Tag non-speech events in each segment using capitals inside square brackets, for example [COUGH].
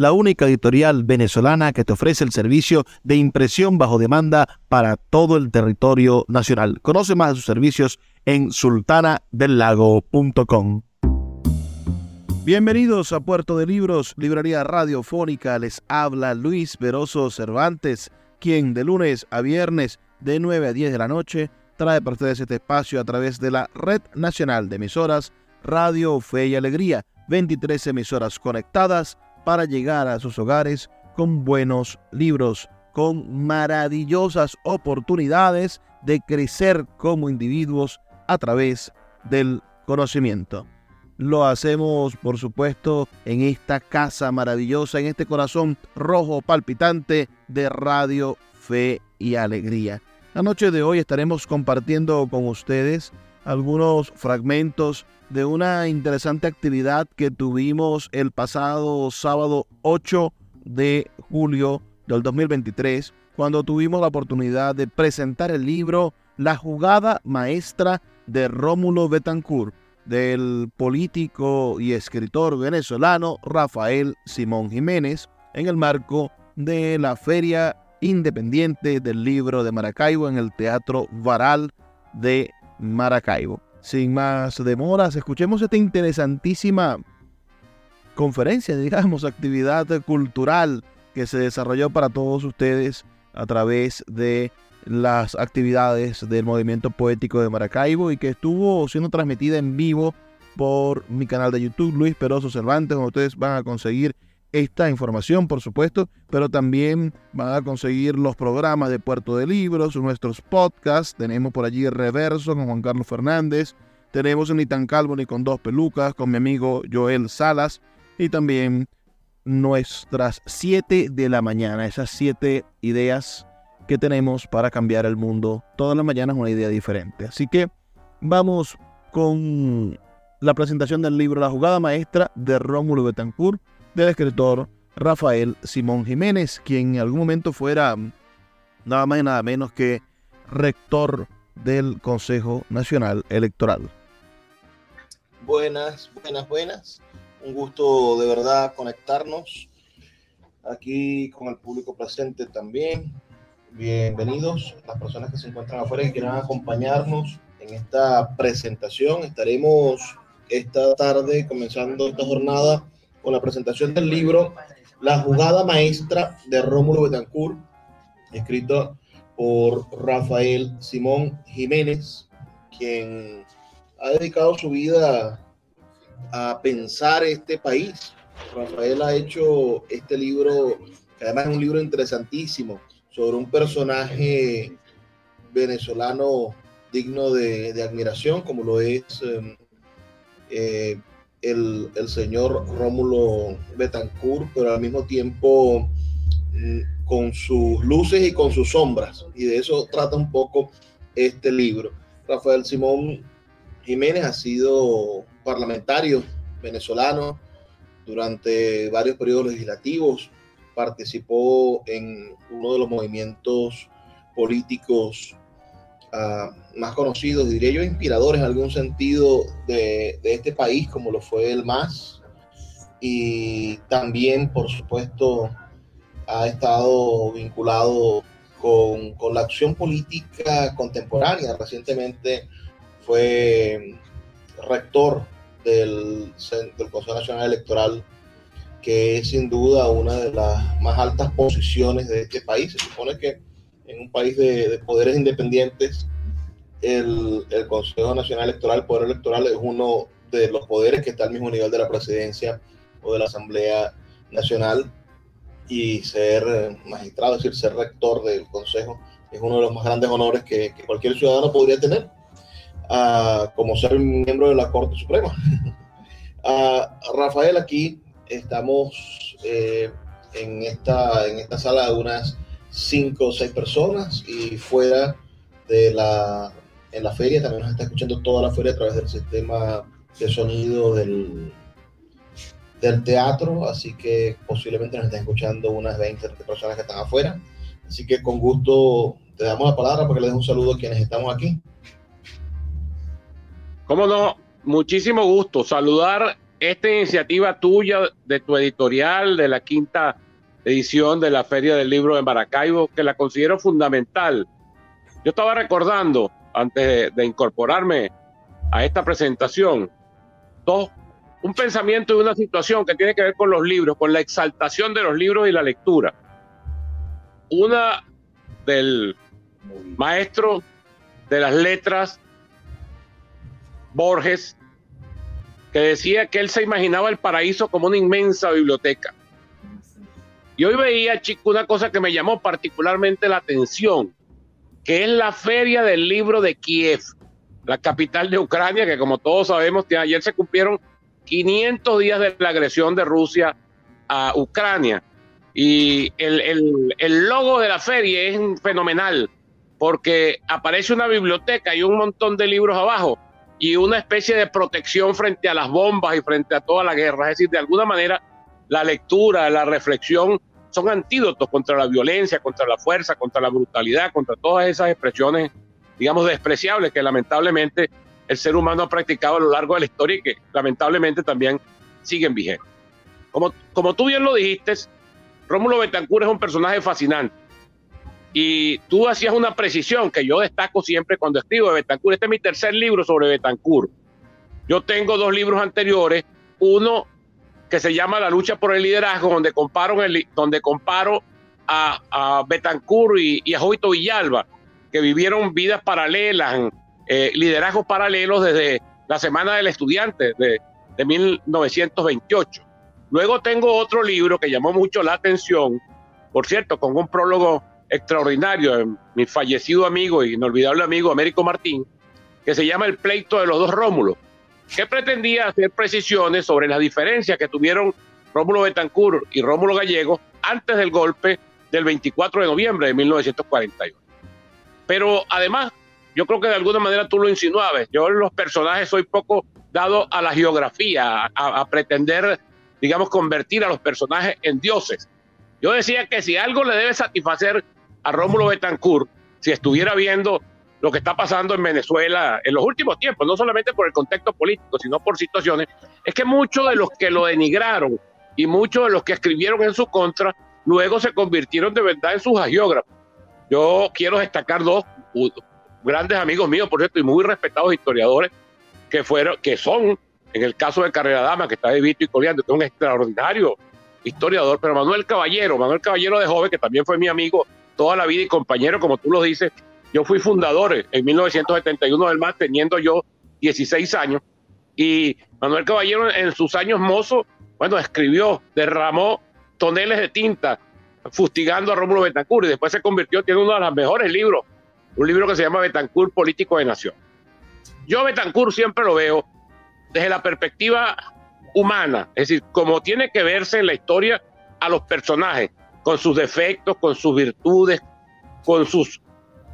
la única editorial venezolana que te ofrece el servicio de impresión bajo demanda para todo el territorio nacional. Conoce más de sus servicios en sultanadelago.com. Bienvenidos a Puerto de Libros, librería radiofónica. Les habla Luis Veroso Cervantes, quien de lunes a viernes de 9 a 10 de la noche trae para ustedes este espacio a través de la Red Nacional de Emisoras Radio Fe y Alegría. 23 emisoras conectadas para llegar a sus hogares con buenos libros, con maravillosas oportunidades de crecer como individuos a través del conocimiento. Lo hacemos, por supuesto, en esta casa maravillosa, en este corazón rojo palpitante de Radio Fe y Alegría. La noche de hoy estaremos compartiendo con ustedes algunos fragmentos de una interesante actividad que tuvimos el pasado sábado 8 de julio del 2023, cuando tuvimos la oportunidad de presentar el libro La jugada maestra de Rómulo Betancourt del político y escritor venezolano Rafael Simón Jiménez en el marco de la Feria Independiente del Libro de Maracaibo en el Teatro Varal de Maracaibo. Sin más demoras, escuchemos esta interesantísima conferencia, digamos, actividad cultural que se desarrolló para todos ustedes a través de las actividades del movimiento poético de Maracaibo y que estuvo siendo transmitida en vivo por mi canal de YouTube, Luis Peroso Cervantes, donde ustedes van a conseguir esta información, por supuesto, pero también van a conseguir los programas de Puerto de Libros, nuestros podcasts. Tenemos por allí Reverso con Juan Carlos Fernández. Tenemos Ni tan calvo ni con dos pelucas con mi amigo Joel Salas. Y también nuestras siete de la mañana, esas siete ideas que tenemos para cambiar el mundo. Todas las mañanas una idea diferente. Así que vamos con la presentación del libro La jugada maestra de Rómulo Betancourt del escritor Rafael Simón Jiménez, quien en algún momento fuera nada más y nada menos que rector del Consejo Nacional Electoral. Buenas, buenas, buenas. Un gusto de verdad conectarnos aquí con el público presente también bienvenidos las personas que se encuentran afuera y quieran acompañarnos en esta presentación. Estaremos esta tarde comenzando esta jornada con la presentación del libro La jugada maestra de Rómulo Betancourt, escrito por Rafael Simón Jiménez, quien ha dedicado su vida a pensar este país. Rafael ha hecho este libro, que además es un libro interesantísimo, sobre un personaje venezolano digno de, admiración, como lo es em, eh, el, señor Rómulo Betancourt, pero al mismo tiempo mm, con sus luces y con sus sombras. Y de eso trata un poco este libro. Rafael Simón Jiménez ha sido parlamentario venezolano durante varios periodos legislativos, participó en uno de los movimientos políticos uh, más conocidos, diría yo, inspiradores en algún sentido de, de, este país, como lo fue el MAS. Y también, por supuesto, ha estado vinculado con, con la acción política contemporánea. Recientemente fue rector del, del Consejo Nacional Electoral que es sin duda una de las más altas posiciones de este país. Se supone que en un país de, poderes independientes, el, el, Consejo Nacional Electoral, el Poder Electoral, es uno de los poderes que está al mismo nivel de la presidencia o de la Asamblea Nacional y ser magistrado, es decir, ser rector del Consejo, es uno de los más grandes honores que, cualquier ciudadano podría tener, uh, como ser miembro de la Corte Suprema. uh, [LAUGHS] Rafael, aquí estamos eh, en, esta, en esta sala de unas cinco o seis personas y fuera de la, en la feria también nos está escuchando toda la feria a través del sistema de sonido del, del teatro, así que posiblemente nos estén escuchando unas 20 personas que están afuera. Así que con gusto te damos la palabra para que le des un saludo a quienes estamos aquí. Cómo no, muchísimo gusto saludar esta iniciativa tuya de tu editorial de la quinta edición de la Feria del Libro de Maracaibo, que la considero fundamental. Yo estaba recordando, antes de, incorporarme a esta presentación, dos, un pensamiento y una situación que tiene que ver con los libros, con la exaltación de los libros y la lectura. Una del maestro de las letras, Borges, que decía que él se imaginaba el paraíso como una inmensa biblioteca. Y hoy veía, chico, una cosa que me llamó particularmente la atención, que es la feria del libro de Kiev, la capital de Ucrania, que como todos sabemos, ayer se cumplieron 500 días de la agresión de Rusia a Ucrania. Y el, el logo de la feria es fenomenal, porque aparece una biblioteca y un montón de libros abajo y una especie de protección frente a las bombas y frente a toda la guerra. Es decir, de alguna manera la lectura, la reflexión son antídotos contra la violencia, contra la fuerza, contra la brutalidad, contra todas esas expresiones, digamos, despreciables que lamentablemente el ser humano ha practicado a lo largo de la historia y que lamentablemente también siguen vigentes. Como, como tú bien lo dijiste, Rómulo Betancourt es un personaje fascinante y tú hacías una precisión que yo destaco siempre cuando escribo de Betancourt. Este es mi tercer libro sobre Betancourt. Yo tengo dos libros anteriores, uno que se llama La lucha por el liderazgo, donde comparo, el, donde comparo a, a Betancourt y, a Jovito Villalba, que vivieron vidas paralelas, eh, liderazgos paralelos desde la Semana del Estudiante de, de 1928. Luego tengo otro libro que llamó mucho la atención, por cierto, con un prólogo extraordinario mi fallecido amigo y inolvidable amigo Américo Martín, que se llama El pleito de los dos Rómulos, que pretendía hacer precisiones sobre las diferencias que tuvieron Rómulo Betancourt y Rómulo Gallego antes del golpe del 24 de noviembre de 1941. Pero además, yo creo que de alguna manera tú lo insinuabas, yo en los personajes soy poco dado a la geografía, a, a pretender, digamos, convertir a los personajes en dioses. Yo decía que si algo le debe satisfacer a Rómulo Betancourt si estuviera viendo lo que está pasando en Venezuela en los últimos tiempos, no solamente por el contexto político, sino por situaciones, es que muchos de los que lo denigraron y muchos de los que escribieron en su contra, luego se convirtieron de verdad en sus agiógrafos. Yo quiero destacar dos grandes amigos míos, por cierto, y muy respetados historiadores, que fueron, que son, en el caso de Carrera Dama, que está de Vito y Coleando, que es un extraordinario historiador, pero Manuel Caballero, Manuel Caballero de joven, que también fue mi amigo toda la vida y compañero, como tú lo dices. Yo fui fundador en 1971 del MAS, teniendo yo 16 años. Y Manuel Caballero, en sus años mozo, bueno, escribió, derramó toneles de tinta, fustigando a Rómulo Betancourt. Y después se convirtió, tiene uno de los mejores libros, un libro que se llama Betancourt, Político de Nación. Yo Betancourt siempre lo veo desde la perspectiva humana, es decir, como tiene que verse en la historia a los personajes con sus defectos, con sus virtudes, con sus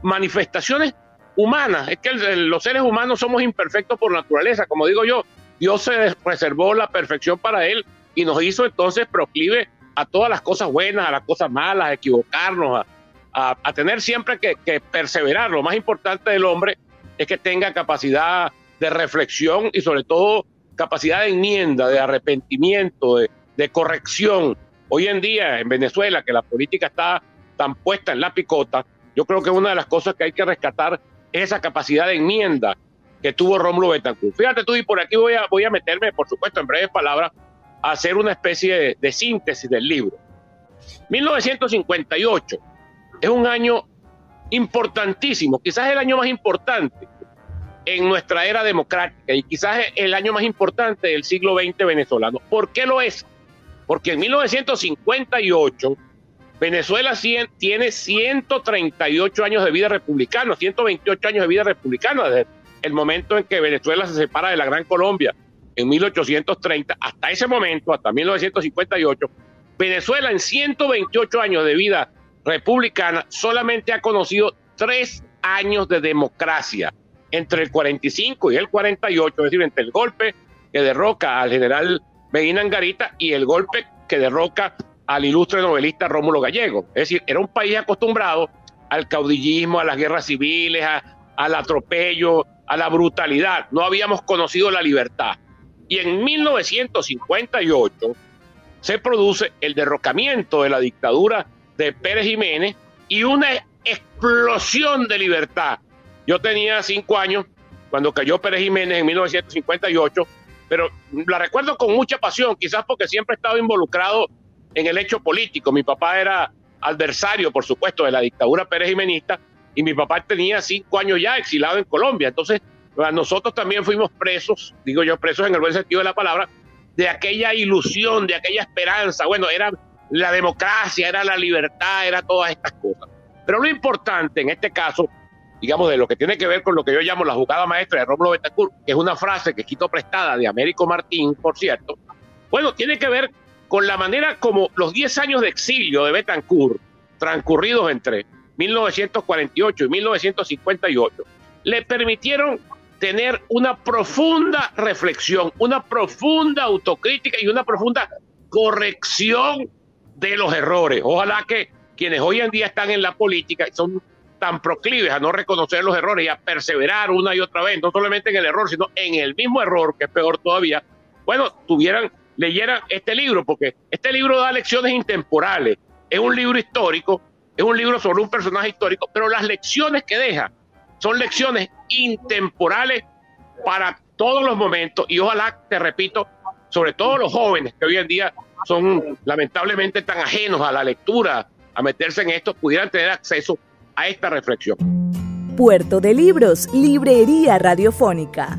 manifestaciones humanas. Es que los seres humanos somos imperfectos por naturaleza, como digo yo. Dios se reservó la perfección para él y nos hizo entonces proclive a todas las cosas buenas, a las cosas malas, a equivocarnos, a, tener siempre que, perseverar. Lo más importante del hombre es que tenga capacidad de reflexión y sobre todo capacidad de enmienda, de arrepentimiento, de corrección Hoy en día en Venezuela, que la política está tan puesta en la picota, yo creo que una de las cosas que hay que rescatar es esa capacidad de enmienda que tuvo Rómulo Betancourt. Fíjate tú, y por aquí voy a, voy a meterme, por supuesto, en breves palabras, a hacer una especie de, síntesis del libro. 1958 es un año importantísimo, quizás el año más importante en nuestra era democrática y quizás el año más importante del siglo XX venezolano. ¿Por qué lo es? Porque en 1958 Venezuela tiene 138 años de vida republicana, 128 años de vida republicana desde el momento en que Venezuela se separa de la Gran Colombia en 1830 hasta ese momento, hasta 1958, Venezuela en 128 años de vida republicana solamente ha conocido tres años de democracia entre el 45 y el 48, es decir, entre el golpe que derroca al general Medina Angarita y el golpe que derroca al ilustre novelista Rómulo Gallego. Es decir, era un país acostumbrado al caudillismo, a las guerras civiles, al atropello, a la brutalidad. No habíamos conocido la libertad. Y en 1958 se produce el derrocamiento de la dictadura de Pérez Jiménez y una explosión de libertad. Yo tenía cinco años cuando cayó Pérez Jiménez en 1958, pero la recuerdo con mucha pasión, quizás porque siempre he estado involucrado en el hecho político. Mi papá era adversario, por supuesto, de la dictadura Pérez Jimenista y mi papá tenía cinco años ya exilado en Colombia. Entonces, nosotros también fuimos presos, digo yo, presos en el buen sentido de la palabra, de aquella ilusión, de aquella esperanza. Bueno, era la democracia, era la libertad, era todas estas cosas. Pero lo importante en este caso, digamos, de lo que tiene que ver con lo que yo llamo la jugada maestra de Rómulo Betancourt, que es una frase que quito prestada de Américo Martín, por cierto, bueno, tiene que ver con la manera como los 10 años de exilio de Betancourt, transcurridos entre 1948 y 1958, le permitieron tener una profunda reflexión, una profunda autocrítica y una profunda corrección de los errores. Ojalá que quienes hoy en día están en la política son tan proclives a no reconocer los errores y a perseverar una y otra vez, no solamente en el error, sino en el mismo error, que es peor todavía, bueno, tuvieran, leyeran este libro, porque este libro da lecciones intemporales, es un libro histórico, es un libro sobre un personaje histórico, pero las lecciones que deja son lecciones intemporales para todos los momentos. Y ojalá, te repito, sobre todo los jóvenes que hoy en día son lamentablemente tan ajenos a la lectura, a meterse en esto, pudieran tener acceso a esta reflexión. Puerto de Libros, Librería Radiofónica,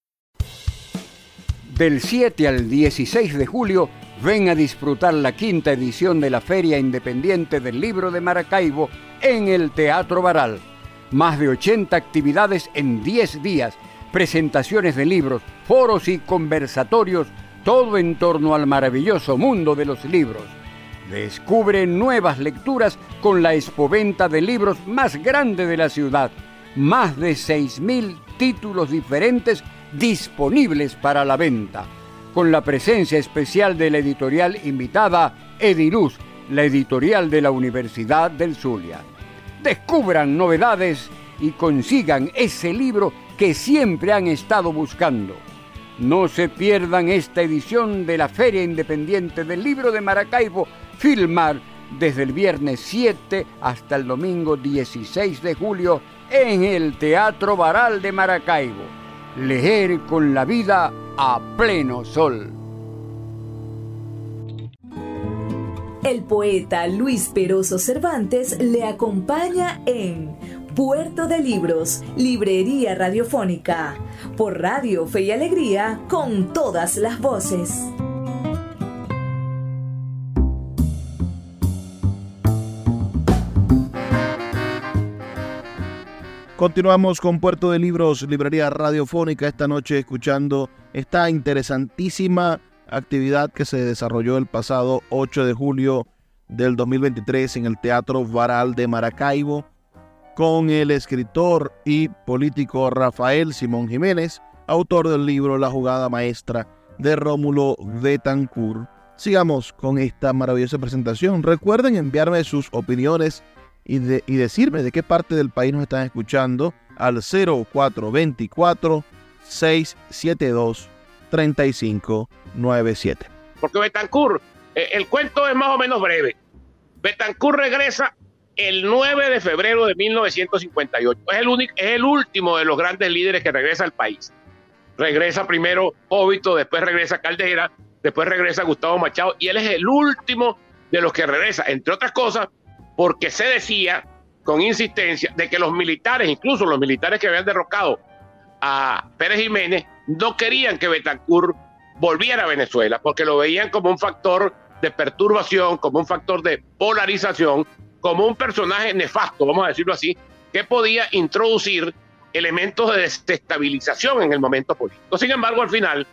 Del 7 al 16 de julio, ven a disfrutar la quinta edición de la Feria Independiente del Libro de Maracaibo en el Teatro Baral. Más de 80 actividades en 10 días, presentaciones de libros, foros y conversatorios, todo en torno al maravilloso mundo de los libros. Descubre nuevas lecturas con la expoventa de libros más grande de la ciudad. Más de 6.000 títulos diferentes disponibles para la venta, con la presencia especial de la editorial invitada Ediluz, la editorial de la Universidad del Zulia. Descubran novedades y consigan ese libro que siempre han estado buscando. No se pierdan esta edición de la Feria Independiente del Libro de Maracaibo, Filmar, desde el viernes 7 hasta el domingo 16 de julio en el Teatro Baral de Maracaibo leer con la vida a pleno sol. El poeta Luis Peroso Cervantes le acompaña en Puerto de Libros, Librería Radiofónica, por Radio Fe y Alegría, con todas las voces. Continuamos con Puerto de Libros, Librería Radiofónica, esta noche escuchando esta interesantísima actividad que se desarrolló el pasado 8 de julio del 2023 en el Teatro Varal de Maracaibo. con el escritor y político Rafael Simón Jiménez, autor del libro La jugada maestra de Rómulo Betancourt. Sigamos con esta maravillosa presentación. Recuerden enviarme sus opiniones y, y decirme de qué parte del país nos están escuchando al 0424 672 3597. Porque Betancourt, eh, el cuento es más o menos breve. Betancourt regresa el 9 de febrero de 1958. Es el, único, es el último de los grandes líderes que regresa al país. Regresa primero Óbito, después regresa Caldera, después regresa Gustavo Machado y él es el último de los que regresa, entre otras cosas, porque se decía con insistencia de que los militares, incluso los militares que habían derrocado a Pérez Jiménez, no querían que Betancourt volviera a Venezuela, porque lo veían como un factor de perturbación, como un factor de polarización, como un personaje nefasto, vamos a decirlo así, que podía introducir elementos de desestabilización en el momento político. Sin embargo, al final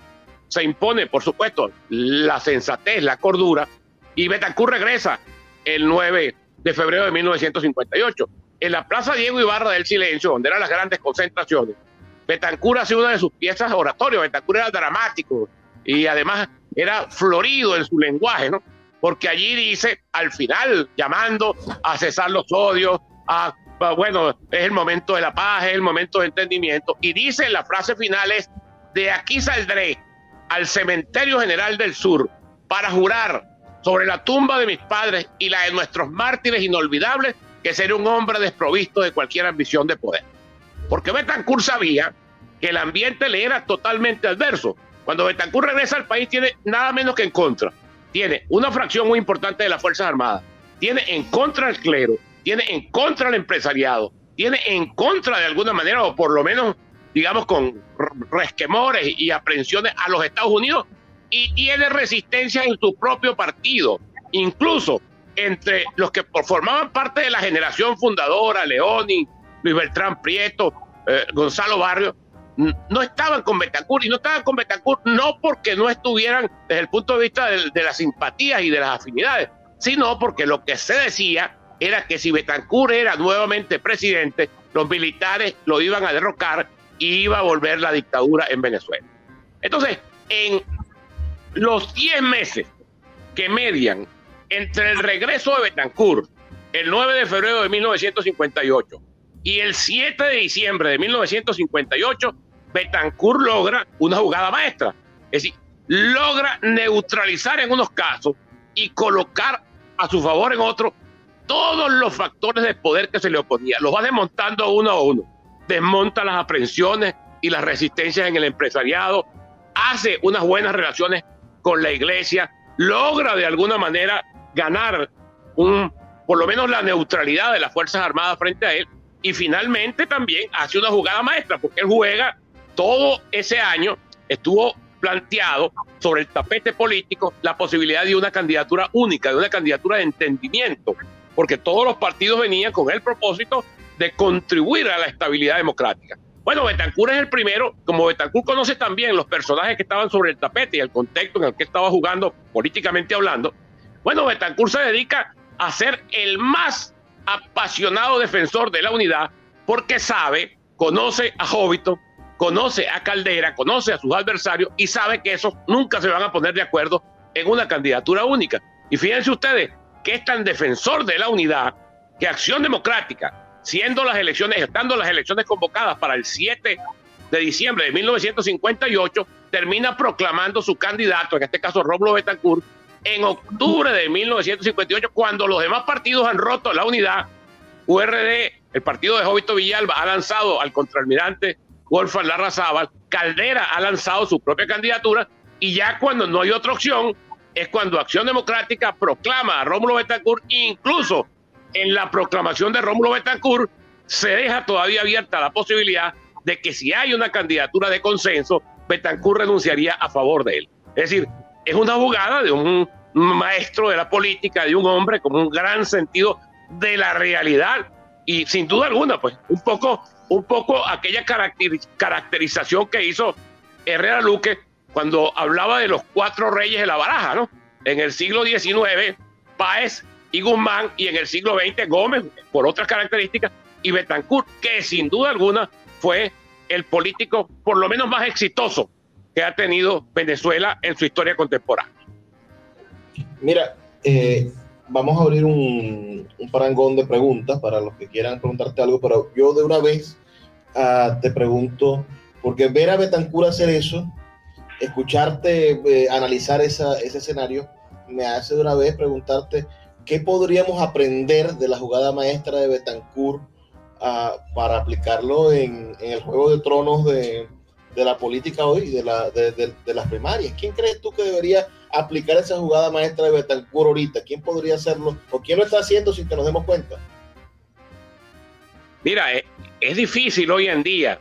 se impone, por supuesto, la sensatez, la cordura, y Betancourt regresa el 9 de febrero de 1958. En la Plaza Diego Ibarra del Silencio, donde eran las grandes concentraciones, Betancourt hace una de sus piezas oratorias. Betancourt era dramático y además era florido en su lenguaje, ¿no? Porque allí dice, al final, llamando a cesar los odios, a, bueno, es el momento de la paz, es el momento de entendimiento. Y dice, la frase final es, de aquí saldré al cementerio general del sur para jurar sobre la tumba de mis padres y la de nuestros mártires inolvidables que seré un hombre desprovisto de cualquier ambición de poder. Porque Betancourt sabía que el ambiente le era totalmente adverso. Cuando Betancourt regresa al país tiene nada menos que en contra. Tiene una fracción muy importante de las Fuerzas Armadas, tiene en contra el clero, tiene en contra el empresariado, tiene en contra de alguna manera, o por lo menos, digamos, con resquemores y aprensiones a los Estados Unidos, y tiene resistencia en su propio partido, incluso entre los que formaban parte de la generación fundadora, Leoni, Luis Beltrán Prieto, eh, Gonzalo Barrio, no estaban con Betancourt y no estaban con Betancourt no porque no estuvieran desde el punto de vista de, de, las simpatías y de las afinidades, sino porque lo que se decía era que si Betancourt era nuevamente presidente, los militares lo iban a derrocar y iba a volver la dictadura en Venezuela. Entonces, en los 10 meses que median entre el regreso de Betancourt, el 9 de febrero de 1958, y el 7 de diciembre de 1958, Betancourt logra una jugada maestra. Es decir, logra neutralizar en unos casos y colocar a su favor en otros todos los factores de poder que se le oponía. Los va desmontando uno a uno. Desmonta las aprensiones y las resistencias en el empresariado. Hace unas buenas relaciones con la iglesia. Logra de alguna manera ganar un, por lo menos la neutralidad de las Fuerzas Armadas frente a él. Y finalmente también hace una jugada maestra, porque él juega todo ese año, estuvo planteado sobre el tapete político la posibilidad de una candidatura única, de una candidatura de entendimiento, porque todos los partidos venían con el propósito de contribuir a la estabilidad democrática. Bueno, Betancourt es el primero, como Betancourt conoce también los personajes que estaban sobre el tapete y el contexto en el que estaba jugando políticamente hablando, bueno, Betancourt se dedica a ser el más apasionado defensor de la unidad porque sabe, conoce a Jovito, conoce a Caldera, conoce a sus adversarios y sabe que esos nunca se van a poner de acuerdo en una candidatura única. Y fíjense ustedes que es tan defensor de la unidad que Acción Democrática, siendo las elecciones, estando las elecciones convocadas para el 7 de diciembre de 1958, termina proclamando su candidato, en este caso Rómulo Betancourt, en octubre de 1958, cuando los demás partidos han roto la unidad, URD, el partido de Jovito Villalba, ha lanzado al contraalmirante Wolfgang Larrazábal, Caldera ha lanzado su propia candidatura, y ya cuando no hay otra opción, es cuando Acción Democrática proclama a Rómulo Betancourt, incluso en la proclamación de Rómulo Betancourt, se deja todavía abierta la posibilidad de que si hay una candidatura de consenso, Betancourt renunciaría a favor de él. Es decir, es una jugada de un maestro de la política, de un hombre con un gran sentido de la realidad y sin duda alguna, pues un poco, un poco aquella caracterización que hizo Herrera Luque cuando hablaba de los cuatro reyes de la baraja, ¿no? En el siglo XIX, Páez y Guzmán, y en el siglo XX, Gómez, por otras características, y Betancourt, que sin duda alguna fue el político por lo menos más exitoso que ha tenido Venezuela en su historia contemporánea. Mira, eh, vamos a abrir un, parangón de preguntas para los que quieran preguntarte algo, pero yo de una vez ah, te pregunto, porque ver a Betancourt hacer eso, escucharte eh, analizar ese escenario, me hace de una vez preguntarte qué podríamos aprender de la jugada maestra de Betancourt ah, para aplicarlo en, el juego de tronos de, la política hoy, de, la, de, las primarias. ¿Quién crees tú que debería aplicar esa jugada maestra de Betancourt ahorita? ¿Quién podría hacerlo? ¿O quién lo está haciendo sin que nos demos cuenta? Mira, es, es difícil hoy en día.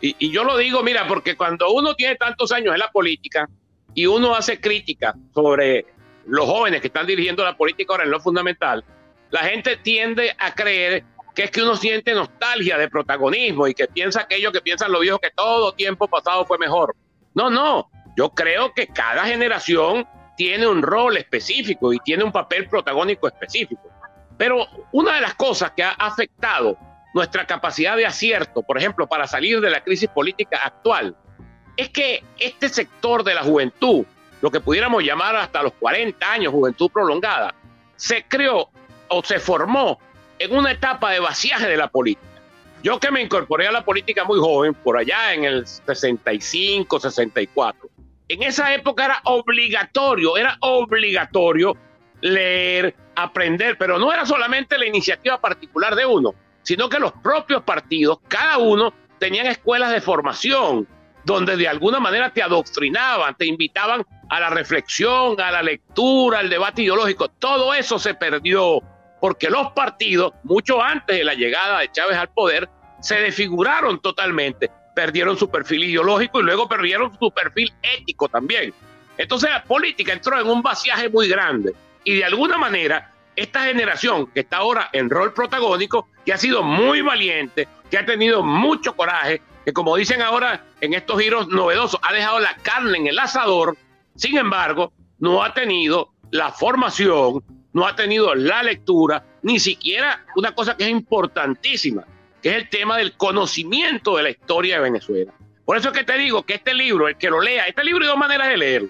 Y, y, yo lo digo, mira, porque cuando uno tiene tantos años en la política y uno hace crítica sobre los jóvenes que están dirigiendo la política ahora en lo fundamental, la gente tiende a creer que es que uno siente nostalgia de protagonismo y que piensa aquello que piensan los viejos que todo tiempo pasado fue mejor. No, no, yo creo que cada generación tiene un rol específico y tiene un papel protagónico específico. Pero una de las cosas que ha afectado nuestra capacidad de acierto, por ejemplo, para salir de la crisis política actual, es que este sector de la juventud, lo que pudiéramos llamar hasta los 40 años, juventud prolongada, se creó o se formó en una etapa de vaciaje de la política. Yo que me incorporé a la política muy joven, por allá en el 65, 64, en esa época era obligatorio, era obligatorio leer, aprender, pero no era solamente la iniciativa particular de uno, sino que los propios partidos, cada uno, tenían escuelas de formación, donde de alguna manera te adoctrinaban, te invitaban a la reflexión, a la lectura, al debate ideológico. Todo eso se perdió porque los partidos, mucho antes de la llegada de Chávez al poder, se desfiguraron totalmente, perdieron su perfil ideológico y luego perdieron su perfil ético también. Entonces la política entró en un vaciaje muy grande y de alguna manera esta generación que está ahora en rol protagónico, que ha sido muy valiente, que ha tenido mucho coraje, que como dicen ahora en estos giros novedosos, ha dejado la carne en el asador, sin embargo, no ha tenido la formación, no ha tenido la lectura, ni siquiera una cosa que es importantísima, que es el tema del conocimiento de la historia de Venezuela. Por eso es que te digo que este libro, el que lo lea, este libro hay dos maneras de leerlo.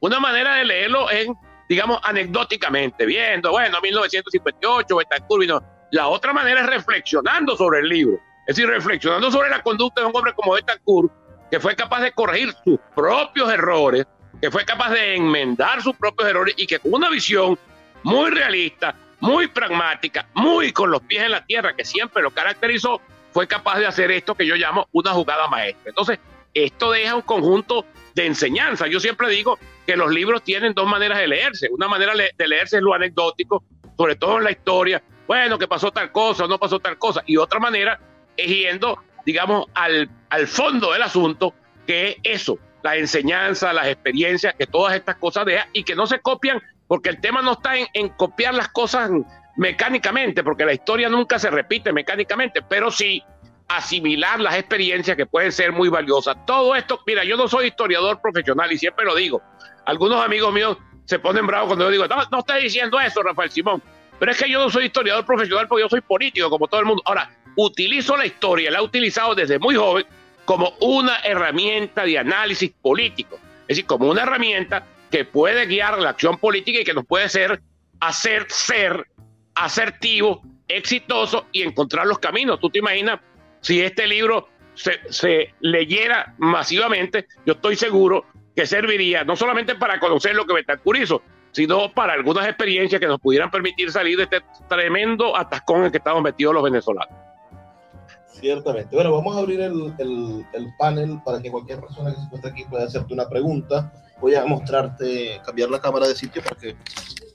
Una manera de leerlo es, digamos, anecdóticamente, viendo, bueno, 1958, Betancourt vino. La otra manera es reflexionando sobre el libro es decir, reflexionando sobre la conducta de un hombre como Betancourt, que fue capaz de corregir sus propios errores, que fue capaz de enmendar sus propios errores y que con una visión muy realista, muy pragmática, muy con los pies en la tierra, que siempre lo caracterizó, fue capaz de hacer esto que yo llamo una jugada maestra. Entonces, esto deja un conjunto de enseñanza. Yo siempre digo que los libros tienen dos maneras de leerse. Una manera de leerse es lo anecdótico, sobre todo en la historia. Bueno, que pasó tal cosa, no pasó tal cosa. Y otra manera yendo, digamos, al, al fondo del asunto, que es eso, la enseñanza, las experiencias, que todas estas cosas dejan y que no se copian, porque el tema no está en, en, copiar las cosas mecánicamente, porque la historia nunca se repite mecánicamente, pero sí asimilar las experiencias que pueden ser muy valiosas. Todo esto, mira, yo no soy historiador profesional y siempre lo digo. Algunos amigos míos se ponen bravos cuando yo digo, no, no está diciendo eso, Rafael Simón. Pero es que yo no soy historiador profesional porque yo soy político, como todo el mundo. Ahora, utilizo la historia, la he utilizado desde muy joven como una herramienta de análisis político, es decir, como una herramienta que puede guiar la acción política y que nos puede hacer ser asertivo, exitoso y encontrar los caminos. Tú te imaginas si este libro se, se leyera masivamente, yo estoy seguro que serviría no solamente para conocer lo que Betancourt hizo, sino para algunas experiencias que nos pudieran permitir salir de este tremendo atascón en el que estamos metidos los venezolanos. Ciertamente. Bueno, vamos a abrir el, el, panel para que cualquier persona que se encuentre aquí pueda hacerte una pregunta. Voy a mostrarte, cambiar la cámara de sitio para que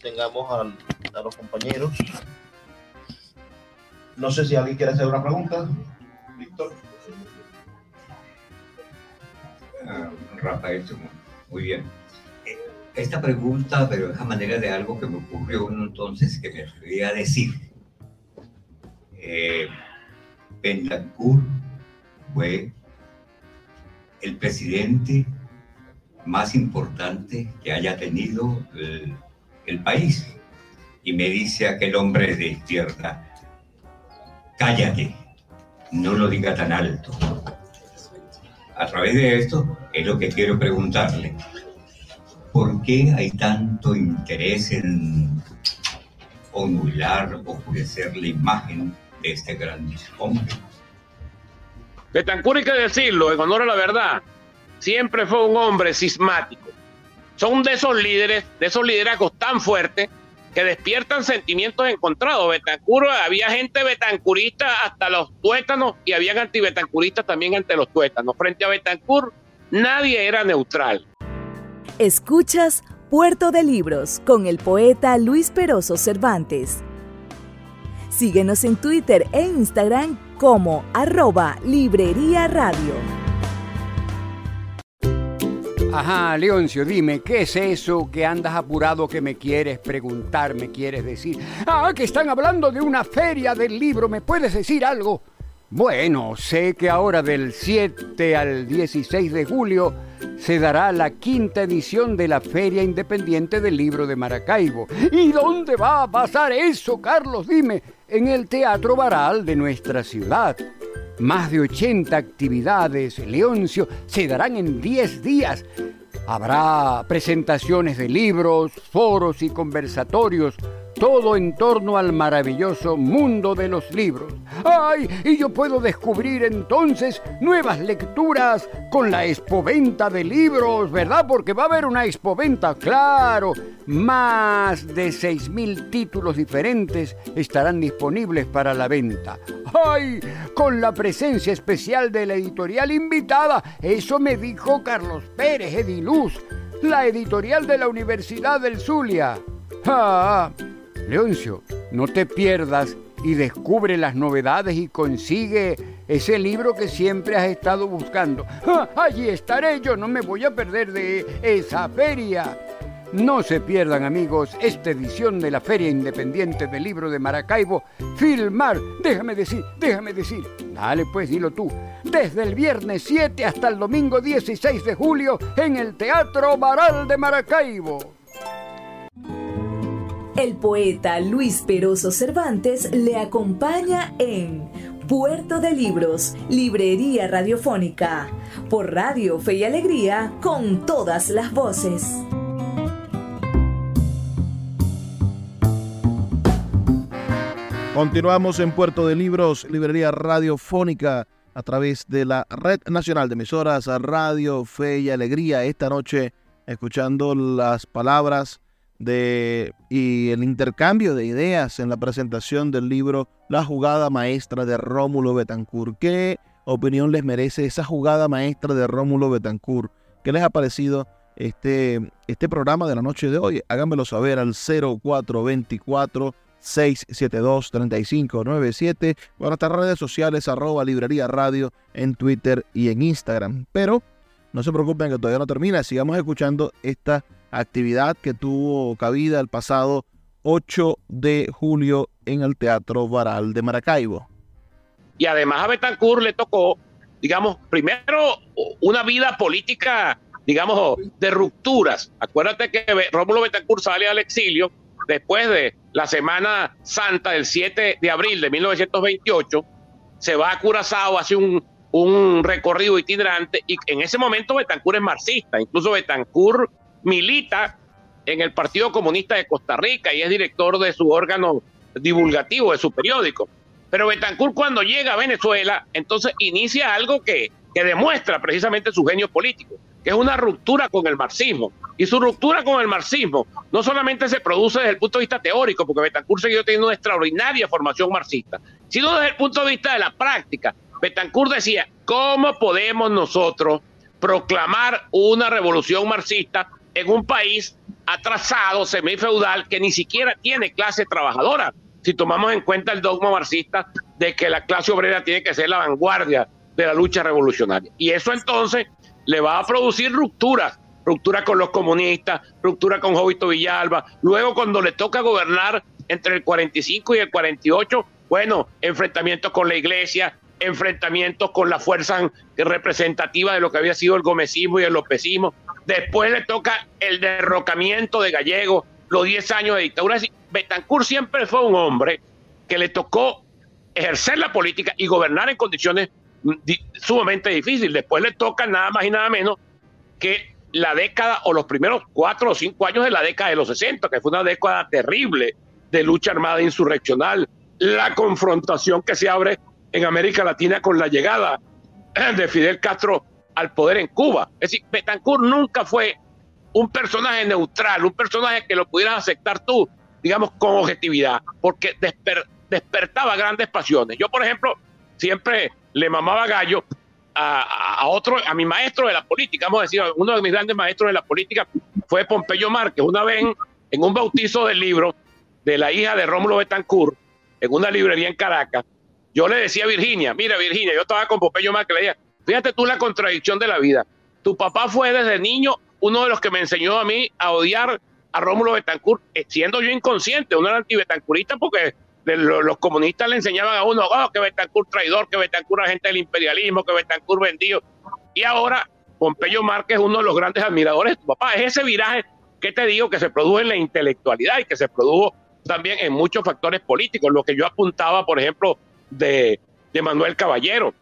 tengamos a los compañeros. No sé si alguien quiere hacer una pregunta. Víctor. Ah, Rafael, muy bien. Esta pregunta, pero es a manera de algo que me ocurrió entonces que me quería decir. Eh, fue el presidente más importante que haya tenido el, país. Y me dice aquel hombre de izquierda, cállate, no lo diga tan alto. A través de esto es lo que quiero preguntarle. ¿Por qué hay tanto interés en onular, oscurecer la imagen de este gran hombre? Betancourt hay que decirlo, en honor a la verdad, siempre fue un hombre sismático. Son de esos líderes, de esos liderazgos tan fuertes que despiertan sentimientos encontrados. Betancur, había gente betancurista hasta los tuétanos y habían antibetancuristas también ante los tuétanos. Frente a Betancur, nadie era neutral. Escuchas Puerto de Libros con el poeta Luis Peroso Cervantes. Síguenos en Twitter e Instagram como arroba Librería Radio. Ajá, Leoncio, dime, ¿qué es eso que andas apurado que me quieres preguntar, me quieres decir? Ah, que están hablando de una feria del libro, ¿me puedes decir algo? Bueno, sé que ahora del 7 al 16 de julio se dará la quinta edición de la Feria Independiente del Libro de Maracaibo. ¿Y dónde va a pasar eso, Carlos? Dime, en el Teatro Baral de nuestra ciudad. Más de 80 actividades, Leoncio, se darán en 10 días. Habrá presentaciones de libros, foros y conversatorios todo en torno al maravilloso mundo de los libros. ¡Ay! Y yo puedo descubrir entonces nuevas lecturas con la expoventa de libros, ¿verdad? Porque va a haber una expoventa, claro. Más de 6.000 títulos diferentes estarán disponibles para la venta. ¡Ay! Con la presencia especial de la editorial invitada. Eso me dijo Carlos Pérez Ediluz, la editorial de la Universidad del Zulia. ¡Ah! Leoncio, no te pierdas y descubre las novedades y consigue ese libro que siempre has estado buscando. Allí estaré, yo no me voy a perder de esa feria. No se pierdan amigos esta edición de la Feria Independiente del Libro de Maracaibo, Filmar, déjame decir, déjame decir, dale pues, dilo tú, desde el viernes 7 hasta el domingo 16 de julio en el Teatro Baral de Maracaibo. El poeta Luis Peroso Cervantes le acompaña en Puerto de Libros, Librería Radiofónica, por Radio Fe y Alegría, con todas las voces. Continuamos en Puerto de Libros, Librería Radiofónica, a través de la Red Nacional de Emisoras Radio Fe y Alegría. Esta noche, escuchando las palabras de, y el intercambio de ideas en la presentación del libro La jugada maestra de Rómulo Betancourt. ¿Qué opinión les merece esa jugada maestra de Rómulo Betancourt? ¿Qué les ha parecido este, este programa de la noche de hoy? Háganmelo saber al 0424 672 3597 o a nuestras redes sociales arroba librería radio en Twitter y en Instagram. Pero no se preocupen que todavía no termina, sigamos escuchando esta actividad que tuvo cabida el pasado 8 de julio en el Teatro Varal de Maracaibo. Y además a Betancourt le tocó, digamos, primero una vida política, digamos, de rupturas. Acuérdate que Rómulo Betancourt sale al exilio después de la Semana Santa del 7 de abril de 1928, se va a Curazao, hace un, un recorrido itinerante y en ese momento Betancourt es marxista, incluso Betancourt milita en el Partido Comunista de Costa Rica y es director de su órgano divulgativo, de su periódico. Pero Betancourt cuando llega a Venezuela, entonces inicia algo que, que demuestra precisamente su genio político, que es una ruptura con el marxismo. Y su ruptura con el marxismo no solamente se produce desde el punto de vista teórico, porque Betancourt siguió teniendo una extraordinaria formación marxista, sino desde el punto de vista de la práctica. Betancourt decía, ¿cómo podemos nosotros proclamar una revolución marxista en un país atrasado, semifeudal, que ni siquiera tiene clase trabajadora, si tomamos en cuenta el dogma marxista de que la clase obrera tiene que ser la vanguardia de la lucha revolucionaria. Y eso entonces le va a producir rupturas, ruptura con los comunistas, ruptura con Jovito Villalba, luego cuando le toca gobernar entre el 45 y el 48, bueno, enfrentamientos con la iglesia, enfrentamientos con la fuerza representativa de lo que había sido el gomecismo y el lopecismo. Después le toca el derrocamiento de Gallego, los 10 años de dictadura. Betancourt siempre fue un hombre que le tocó ejercer la política y gobernar en condiciones mm, sumamente difíciles. Después le toca nada más y nada menos que la década o los primeros cuatro o cinco años de la década de los 60, que fue una década terrible de lucha armada insurreccional, la confrontación que se abre en América Latina con la llegada de Fidel Castro al poder en Cuba. Es decir, Betancourt nunca fue un personaje neutral, un personaje que lo pudieras aceptar tú, digamos, con objetividad, porque despertaba grandes pasiones. Yo, por ejemplo, siempre le mamaba gallo a, otro, a mi maestro de la política, vamos a decir, uno de mis grandes maestros de la política fue Pompeyo Márquez. Una vez en, un bautizo del libro de la hija de Rómulo Betancourt, en una librería en Caracas, yo le decía a Virginia, mira Virginia, yo estaba con Pompeyo Márquez, le decía, fíjate tú la contradicción de la vida. Tu papá fue desde niño uno de los que me enseñó a mí a odiar a Rómulo Betancourt, eh, siendo yo inconsciente, uno era anti-Betancurista porque los comunistas le enseñaban a uno, oh, que Betancourt traidor, que Betancourt agente del imperialismo, que Betancourt vendido. Y ahora Pompeyo Márquez uno de los grandes admiradores de tu papá. Es ese viraje que te digo que se produjo en la intelectualidad y que se produjo también en muchos factores políticos, lo que yo apuntaba, por ejemplo, de, de Manuel Caballero.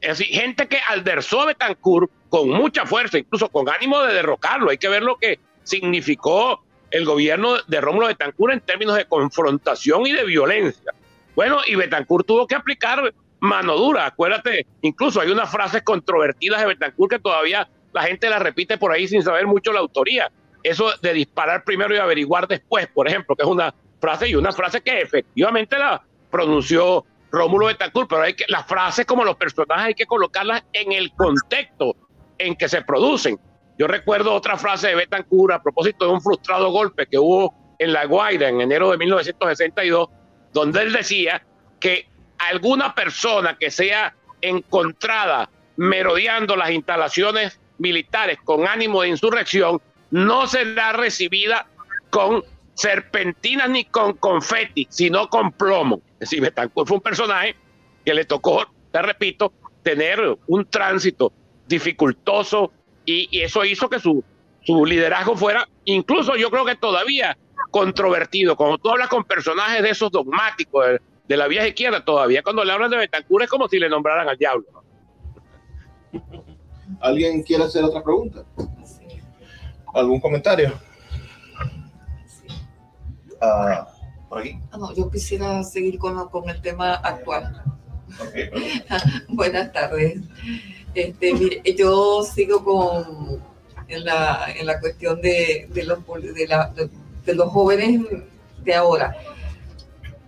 Es decir, gente que alderzó a Betancourt con mucha fuerza, incluso con ánimo de derrocarlo. Hay que ver lo que significó el gobierno de Rómulo Betancourt en términos de confrontación y de violencia. Bueno, y Betancourt tuvo que aplicar mano dura. Acuérdate, incluso hay unas frases controvertidas de Betancourt que todavía la gente las repite por ahí sin saber mucho la autoría. Eso de disparar primero y averiguar después, por ejemplo, que es una frase y una frase que efectivamente la pronunció Rómulo Betancourt, pero hay que, las frases como los personajes hay que colocarlas en el contexto en que se producen. Yo recuerdo otra frase de Betancourt a propósito de un frustrado golpe que hubo en La Guaira en enero de 1962, donde él decía que alguna persona que sea encontrada merodeando las instalaciones militares con ánimo de insurrección no será recibida con serpentinas ni con confeti, sino con plomo. Es decir, Betancourt fue un personaje que le tocó, te repito, tener un tránsito dificultoso y, eso hizo que su, su liderazgo fuera, incluso yo creo que todavía controvertido. Cuando tú hablas con personajes de esos dogmáticos de, la vieja izquierda, todavía cuando le hablan de Betancourt es como si le nombraran al diablo. ¿Alguien quiere hacer otra pregunta? ¿Algún comentario? Ah, ¿Por aquí? Ah, no, yo quisiera seguir con, con el tema actual. [LAUGHS] Buenas tardes. Este, mire, yo sigo con en la, en la cuestión de, de los, de, la, de, los jóvenes de ahora.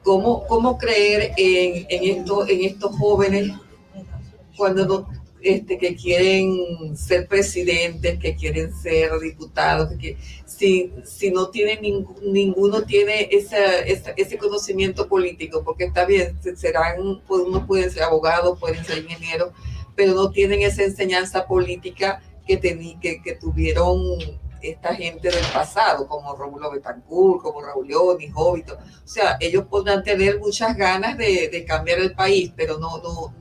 ¿Cómo, cómo creer en, en, esto, en estos jóvenes cuando no, este, que quieren ser presidentes, que quieren ser diputados, que, si, si no tienen ninguno tiene ese, ese, conocimiento político, porque está bien, serán, pues, unos pueden ser abogados, pueden ser ingenieros, pero no tienen esa enseñanza política que, que, que tuvieron esta gente del pasado, como Rómulo Betancourt, como Raúl León y Jovito. O sea, ellos podrán tener muchas ganas de, de, cambiar el país, pero no, no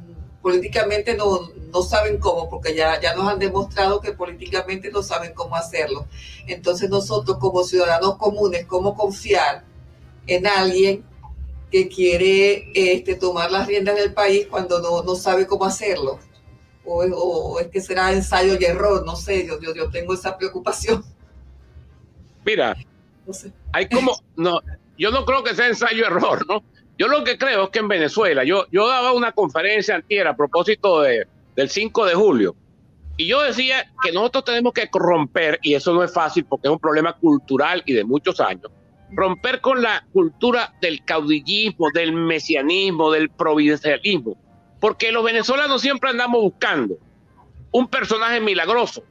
políticamente no, no saben cómo, porque ya, ya nos han demostrado que políticamente no saben cómo hacerlo. Entonces nosotros como ciudadanos comunes, ¿cómo confiar en alguien que quiere este, tomar las riendas del país cuando no, no sabe cómo hacerlo? o, es que será ensayo y error, no sé, yo, yo, yo tengo esa preocupación. Mira, hay como, no, yo no creo que sea ensayo y error, ¿no? Yo lo que creo es que en Venezuela, yo, yo daba una conferencia antier a propósito de, del 5 de julio, y yo decía que nosotros tenemos que romper, y eso no es fácil porque es un problema cultural y de muchos años, romper con la cultura del caudillismo, del mesianismo, del providencialismo porque los venezolanos siempre andamos buscando un personaje milagroso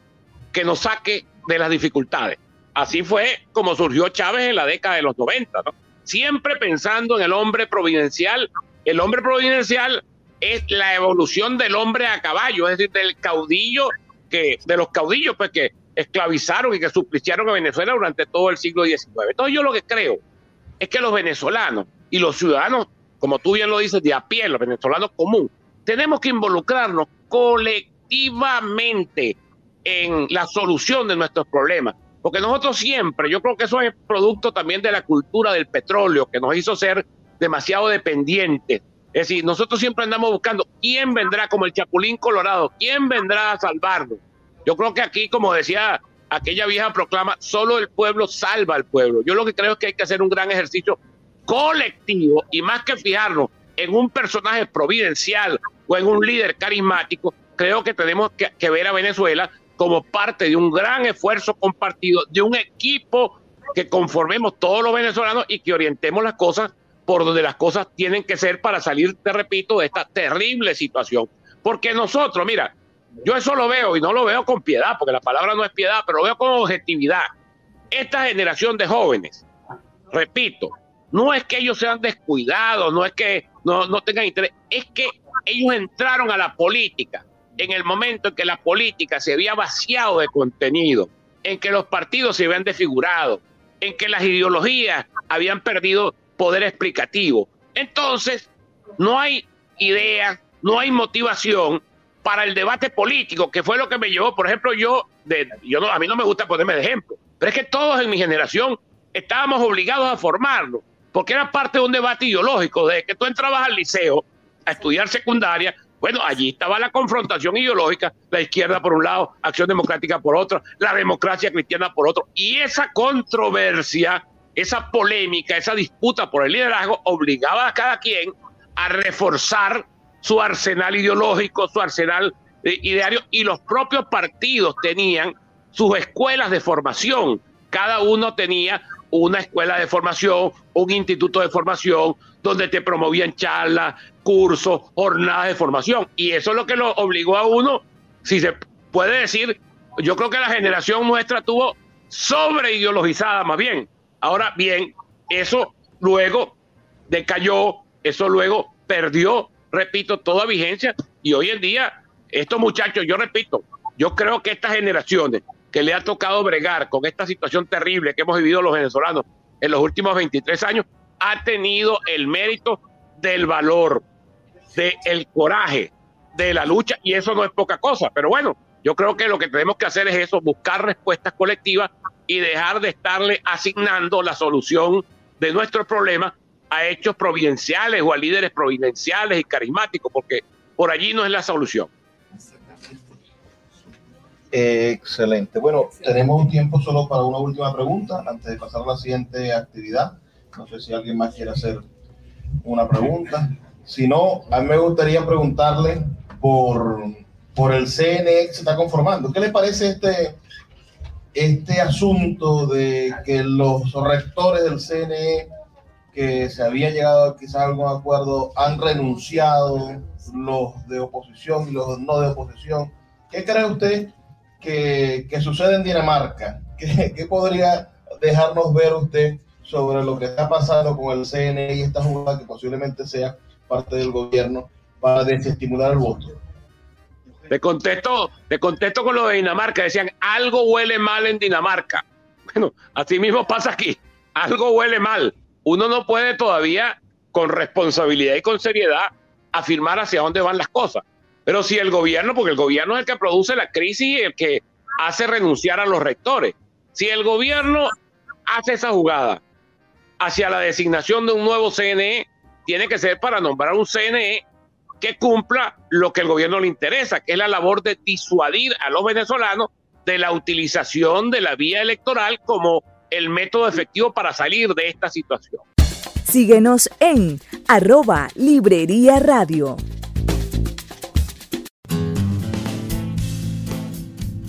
que nos saque de las dificultades. Así fue como surgió Chávez en la década de los 90, Siempre pensando en el hombre providencial. El hombre providencial es la evolución del hombre a caballo, es decir, del caudillo que, de los caudillos pues, que esclavizaron y que supliciaron a Venezuela durante todo el siglo XIX. Entonces yo lo que creo es que los venezolanos y los ciudadanos como tú bien lo dices, de a pie, los venezolanos común, tenemos que involucrarnos colectivamente en la solución de nuestros problemas. Porque nosotros siempre, yo creo que eso es producto también de la cultura del petróleo, que nos hizo ser demasiado dependientes Es decir, nosotros siempre andamos buscando quién vendrá como el Chapulín Colorado, quién vendrá a salvarnos. Yo creo que aquí, como decía aquella vieja proclama, solo el pueblo salva al pueblo. Yo lo que creo es que hay que hacer un gran ejercicio colectivo y más que fijarnos en un personaje providencial o en un líder carismático, creo que tenemos que, ver a Venezuela como parte de un gran esfuerzo compartido, de un equipo que conformemos todos los venezolanos y que orientemos las cosas por donde las cosas tienen que ser para salir, te repito, de esta terrible situación. Porque nosotros, mira, yo eso lo veo y no lo veo con piedad, porque la palabra no es piedad, pero lo veo con objetividad. Esta generación de jóvenes, repito, no es que ellos sean descuidados, no es que no, tengan interés, es que ellos entraron a la política en el momento en que la política se había vaciado de contenido, en que los partidos se habían desfigurado, en que las ideologías habían perdido poder explicativo. Entonces, no hay idea, no hay motivación para el debate político, que fue lo que me llevó, por ejemplo, yo, de, yo no, a mí no me gusta ponerme de ejemplo, pero es que todos en mi generación estábamos obligados a formarlo, porque era parte de un debate ideológico, de que tú entrabas al liceo a estudiar secundaria, bueno, allí estaba la confrontación ideológica, la izquierda por un lado, Acción Democrática por otro, la democracia cristiana por otro, y esa controversia, esa polémica, esa disputa por el liderazgo obligaba a cada quien a reforzar su arsenal ideológico, su arsenal eh, ideario, y los propios partidos tenían sus escuelas de formación. Cada uno tenía una escuela de formación, un instituto de formación, donde te promovían charlas, cursos, jornadas de formación. Y eso es lo que lo obligó a uno, si se puede decir, yo creo que la generación nuestra tuvo sobre ideologizada más bien. Ahora bien, eso luego decayó, eso luego perdió repito, toda vigencia. Y hoy en día, estos muchachos, yo repito, yo creo que estas generaciones que le ha tocado bregar con esta situación terrible que hemos vivido los venezolanos en los últimos 23 años, ha tenido el mérito del valor, del coraje, de la lucha, y eso no es poca cosa. Pero bueno, yo creo que lo que tenemos que hacer es eso, buscar respuestas colectivas y dejar de estarle asignando la solución de nuestros problemas a hechos providenciales o a líderes providenciales y carismáticos, porque por allí no es la solución. excelente. Bueno, tenemos un tiempo solo para una última pregunta antes de pasar a la siguiente actividad. No sé si alguien más quiere hacer una pregunta. Si no, a mí me gustaría preguntarle por, por el CNE que se está conformando. ¿Qué le parece este, este asunto de que los rectores del CNE que se había llegado quizás a algún acuerdo, han renunciado los de oposición y los no de oposición. ¿Qué cree usted que, que sucede en Dinamarca? [LAUGHS] ¿Qué, ¿Qué, podría dejarnos ver usted sobre lo que está pasando con el CNE y esta jugada que posiblemente sea parte del gobierno para desestimular el voto? Te contesto, te contesto con lo de Dinamarca. Decían, algo huele mal en Dinamarca. [LAUGHS] Bueno, así mismo pasa aquí. Algo huele mal uno no puede todavía con responsabilidad y con seriedad afirmar hacia dónde van las cosas. Pero si el gobierno, porque el gobierno es el que produce la crisis y el que hace renunciar a los rectores, si el gobierno hace esa jugada hacia la designación de un nuevo CNE, tiene que ser para nombrar un CNE que cumpla lo que el gobierno le interesa, que es la labor de disuadir a los venezolanos de la utilización de la vía electoral como el método efectivo para salir de esta situación. Síguenos en arroba Librería Radio.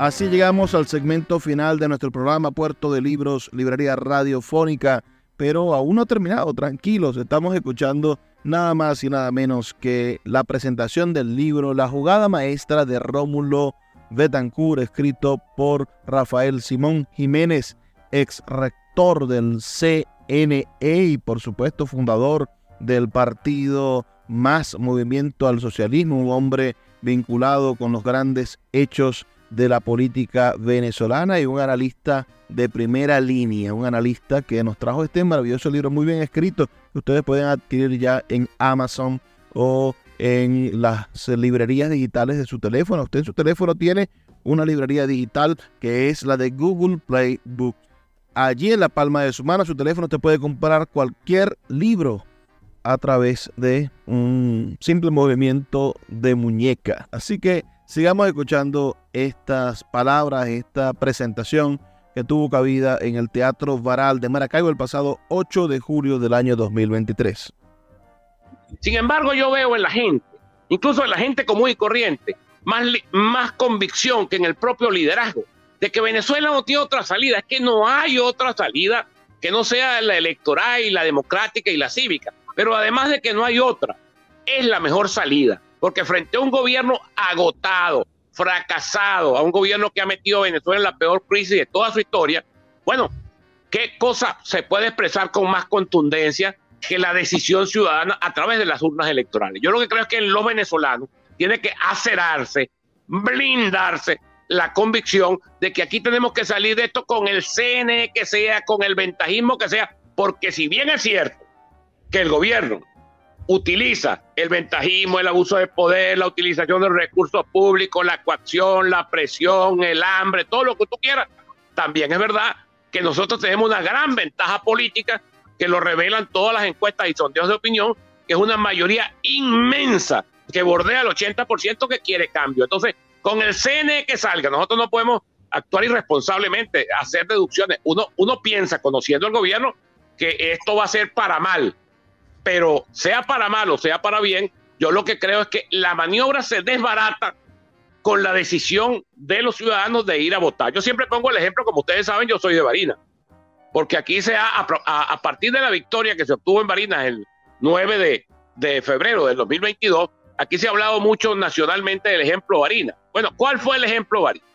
Así llegamos al segmento final de nuestro programa Puerto de Libros, Librería Radiofónica, pero aún no ha terminado, tranquilos, estamos escuchando nada más y nada menos que la presentación del libro La jugada maestra de Rómulo Betancourt, escrito por Rafael Simón Jiménez, ex rector del CNE y por supuesto fundador del partido Más Movimiento al Socialismo, un hombre vinculado con los grandes hechos de la política venezolana y un analista de primera línea, un analista que nos trajo este maravilloso libro muy bien escrito que ustedes pueden adquirir ya en Amazon o en las librerías digitales de su teléfono. Usted en su teléfono tiene una librería digital que es la de Google Play Book. Allí en la palma de su mano, su teléfono te puede comprar cualquier libro a través de un simple movimiento de muñeca. Así que sigamos escuchando estas palabras, esta presentación que tuvo cabida en el Teatro Varal de Maracaibo el pasado 8 de julio del año 2023. Sin embargo, yo veo en la gente, incluso en la gente común y corriente, más, más convicción que en el propio liderazgo, de que Venezuela no tiene otra salida, es que no hay otra salida que no sea la electoral y la democrática y la cívica, pero además de que no hay otra, es la mejor salida porque frente a un gobierno agotado, fracasado, a un gobierno que ha metido a Venezuela en la peor crisis de toda su historia, bueno, ¿qué cosa se puede expresar con más contundencia que la decisión ciudadana a través de las urnas electorales? Yo lo que creo es que los venezolanos tiene que acerarse, blindarse la convicción de que aquí tenemos que salir de esto con el CNE que sea, con el ventajismo que sea, porque si bien es cierto que el gobierno utiliza el ventajismo, el abuso de poder, la utilización de recursos públicos, la coacción, la presión, el hambre, todo lo que tú quieras. También es verdad que nosotros tenemos una gran ventaja política que lo revelan todas las encuestas y sondeos de opinión, que es una mayoría inmensa que bordea el 80% que quiere cambio. Entonces, con el CNE que salga, nosotros no podemos actuar irresponsablemente, hacer deducciones. Uno, uno piensa, conociendo el gobierno, que esto va a ser para mal pero sea para mal o sea para bien, yo lo que creo es que la maniobra se desbarata con la decisión de los ciudadanos de ir a votar. Yo siempre pongo el ejemplo, como ustedes saben, yo soy de Barinas, porque aquí se ha, a, partir de la victoria que se obtuvo en Barinas el 9 de, de febrero del 2022, aquí se ha hablado mucho nacionalmente del ejemplo Barinas. Bueno, ¿cuál fue el ejemplo Barinas?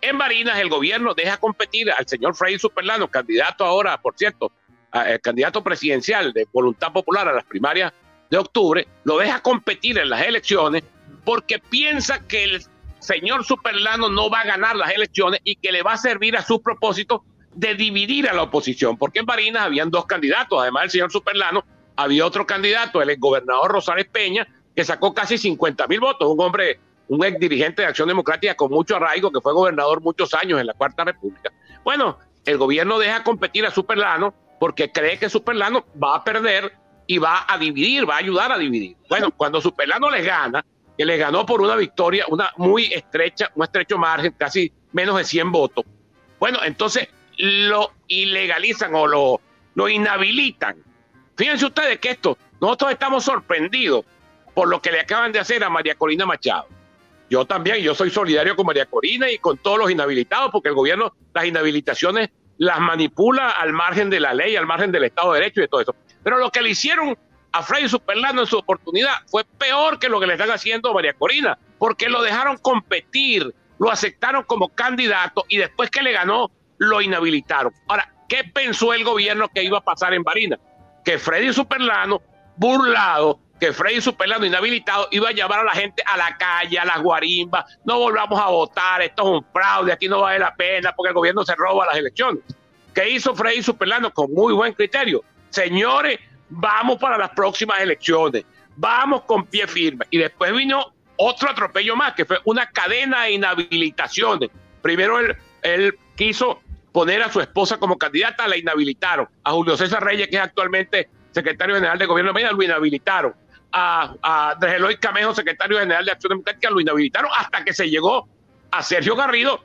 En Barinas el gobierno deja competir al señor Freddy Superlano, candidato ahora, por cierto, el candidato presidencial de Voluntad Popular a las primarias de octubre, lo deja competir en las elecciones porque piensa que el señor Superlano no va a ganar las elecciones y que le va a servir a su propósito de dividir a la oposición, porque en Barinas habían dos candidatos, además del señor Superlano, había otro candidato, el gobernador Rosales Peña, que sacó casi 50 mil votos, un hombre, un ex dirigente de Acción Democrática con mucho arraigo, que fue gobernador muchos años en la Cuarta República. Bueno, el gobierno deja competir a Superlano porque cree que Superlano va a perder y va a dividir, va a ayudar a dividir. Bueno, cuando Superlano les gana, que le ganó por una victoria, una muy estrecha, un estrecho margen, casi menos de 100 votos, bueno, entonces lo ilegalizan o lo, lo inhabilitan. Fíjense ustedes que esto, nosotros estamos sorprendidos por lo que le acaban de hacer a María Corina Machado. Yo también, yo soy solidario con María Corina y con todos los inhabilitados, porque el gobierno, las inhabilitaciones las manipula al margen de la ley, al margen del Estado de Derecho y de todo eso. Pero lo que le hicieron a Freddy Superlano en su oportunidad fue peor que lo que le están haciendo a María Corina, porque lo dejaron competir, lo aceptaron como candidato y después que le ganó, lo inhabilitaron. Ahora, ¿qué pensó el gobierno que iba a pasar en Barinas? Que Freddy Superlano, burlado, que Freddy Superlano inhabilitado iba a llevar a la gente a la calle, a las guarimbas, no volvamos a votar, esto es un fraude, aquí no vale la pena porque el gobierno se roba las elecciones. ¿Qué hizo Freddy Superlano? Con muy buen criterio. Señores, vamos para las próximas elecciones, vamos con pie firme. Y después vino otro atropello más, que fue una cadena de inhabilitaciones. Primero él, quiso poner a su esposa como candidata, la inhabilitaron. A Julio César Reyes, que es actualmente secretario general de gobierno de lo inhabilitaron a, a Eloy Camejo, secretario general de Acción Democrática, lo inhabilitaron hasta que se llegó a Sergio Garrido,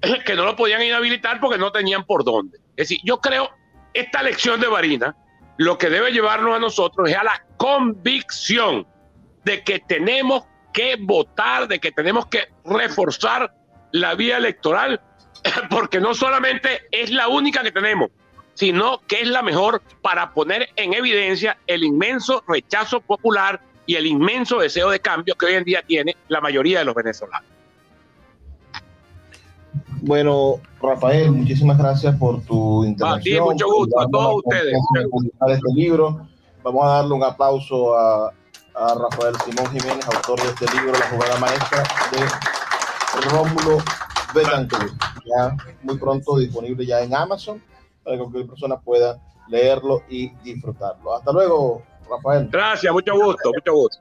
[CLEARS THROAT] que no lo podían inhabilitar porque no tenían por dónde. Es decir, yo creo esta lección de Varina lo que debe llevarnos a nosotros es a la convicción de que tenemos que votar, de que tenemos que reforzar la vía electoral, [CLEARS THROAT] porque no solamente es la única que tenemos, sino que es la mejor para poner en evidencia el inmenso rechazo popular y el inmenso deseo de cambio que hoy en día tiene la mayoría de los venezolanos. Bueno, Rafael, muchísimas gracias por tu intervención. mucho gusto a todos ustedes. Este libro. Vamos a darle un aplauso a, a Rafael Simón Jiménez, autor de este libro, La jugada maestra de Rómulo Betancourt. Ya muy pronto disponible ya en Amazon para que cualquier persona pueda leerlo y disfrutarlo. Hasta luego, Rafael. Gracias, mucho gusto, mucho gusto.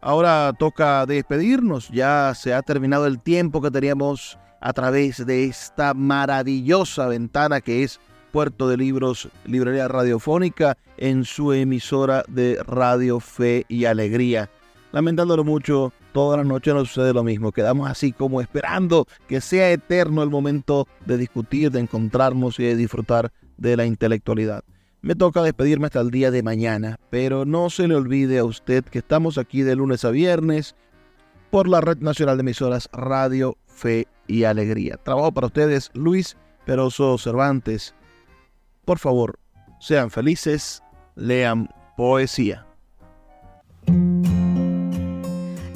Ahora toca despedirnos, ya se ha terminado el tiempo que teníamos a través de esta maravillosa ventana que es Puerto de Libros, Librería Radiofónica, en su emisora de Radio Fe y Alegría. Lamentándolo mucho, toda la noche nos sucede lo mismo. Quedamos así como esperando que sea eterno el momento de discutir, de encontrarnos y de disfrutar de la intelectualidad. Me toca despedirme hasta el día de mañana, pero no se le olvide a usted que estamos aquí de lunes a viernes por la Red Nacional de Emisoras Radio Fe y Alegría. Trabajo para ustedes Luis Peroso Cervantes por favor, sean felices, lean poesía.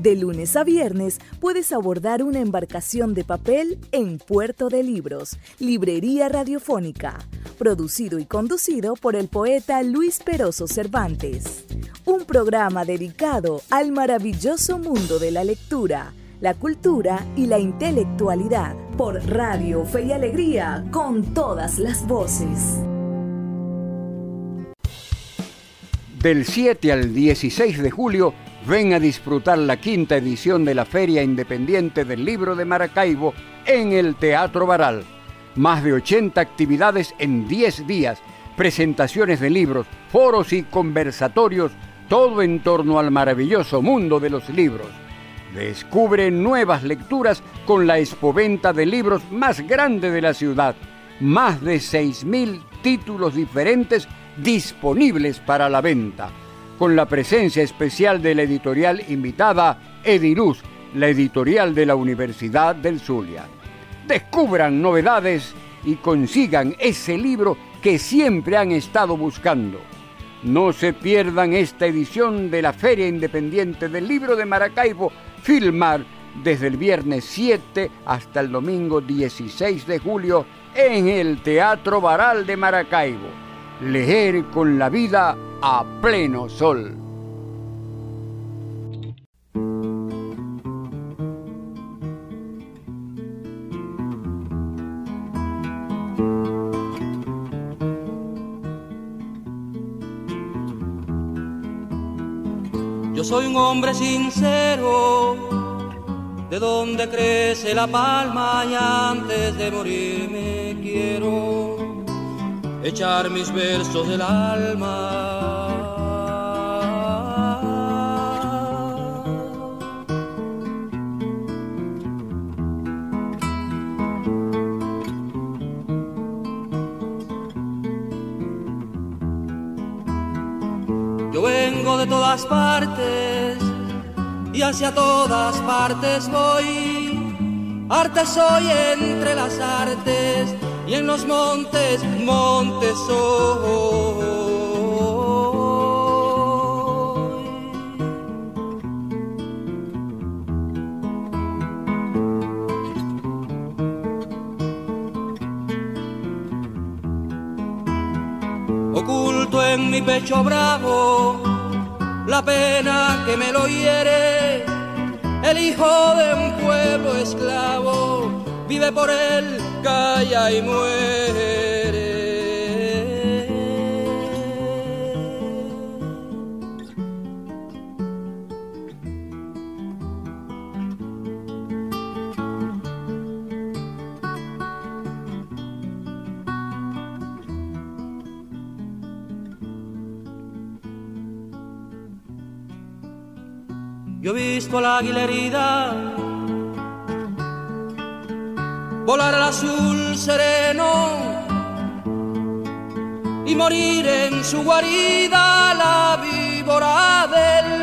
De lunes a viernes puedes abordar una embarcación de papel en Puerto de Libros, Librería Radiofónica, producido y conducido por el poeta Luis Peroso Cervantes. Un programa dedicado al maravilloso mundo de la lectura, la cultura y la intelectualidad por Radio Fe y Alegría con todas las voces. Del 7 al 16 de julio, Ven a disfrutar la quinta edición de la Feria Independiente del Libro de Maracaibo en el Teatro Baral. Más de 80 actividades en 10 días, presentaciones de libros, foros y conversatorios, todo en torno al maravilloso mundo de los libros. Descubre nuevas lecturas con la expoventa de libros más grande de la ciudad. Más de 6.000 títulos diferentes disponibles para la venta con la presencia especial de la editorial invitada Ediluz, la editorial de la Universidad del Zulia. Descubran novedades y consigan ese libro que siempre han estado buscando. No se pierdan esta edición de la Feria Independiente del Libro de Maracaibo, Filmar, desde el viernes 7 hasta el domingo 16 de julio en el Teatro Baral de Maracaibo. Leer con la vida a pleno sol. Yo soy un hombre sincero, de donde crece la palma y antes de morirme quiero echar mis versos del alma. Todas partes y hacia todas partes voy. Arte soy entre las artes y en los montes, montes soy. Oculto en mi pecho bravo la pena que me lo hiere, el hijo de un pueblo esclavo vive por él calla y muere. La águila volar al azul sereno y morir en su guarida la víbora del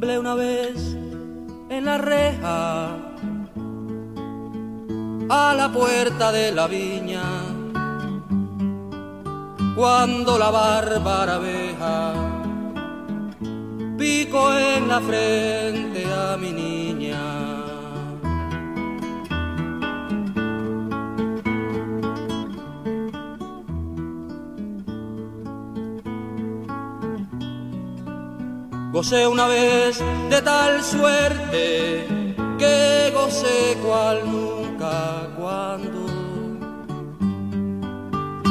Temblé una vez en la reja a la puerta de la viña cuando la bárbara abeja pico en la frente Gocé una vez de tal suerte que gocé cual nunca cuando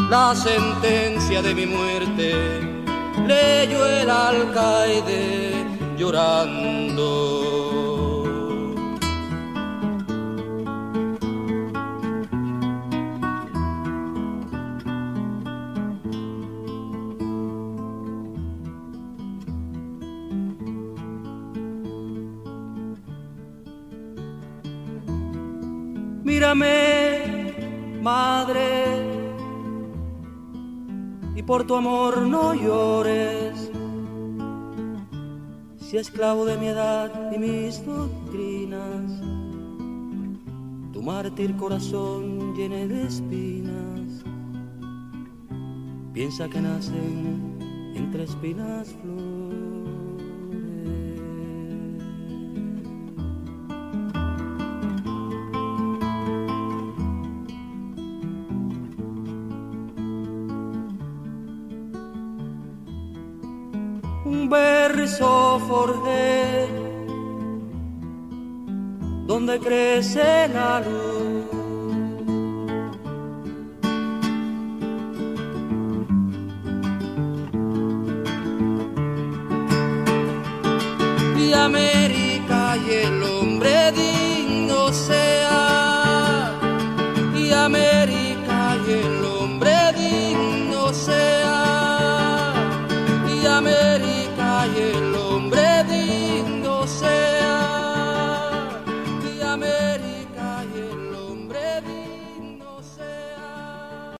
la sentencia de mi muerte leyó el alcaide llorando. Mírame, madre, y por tu amor no llores. Si esclavo de mi edad y mis doctrinas, tu mártir corazón llene de espinas, piensa que nacen entre espinas flores. Donde crece la luz.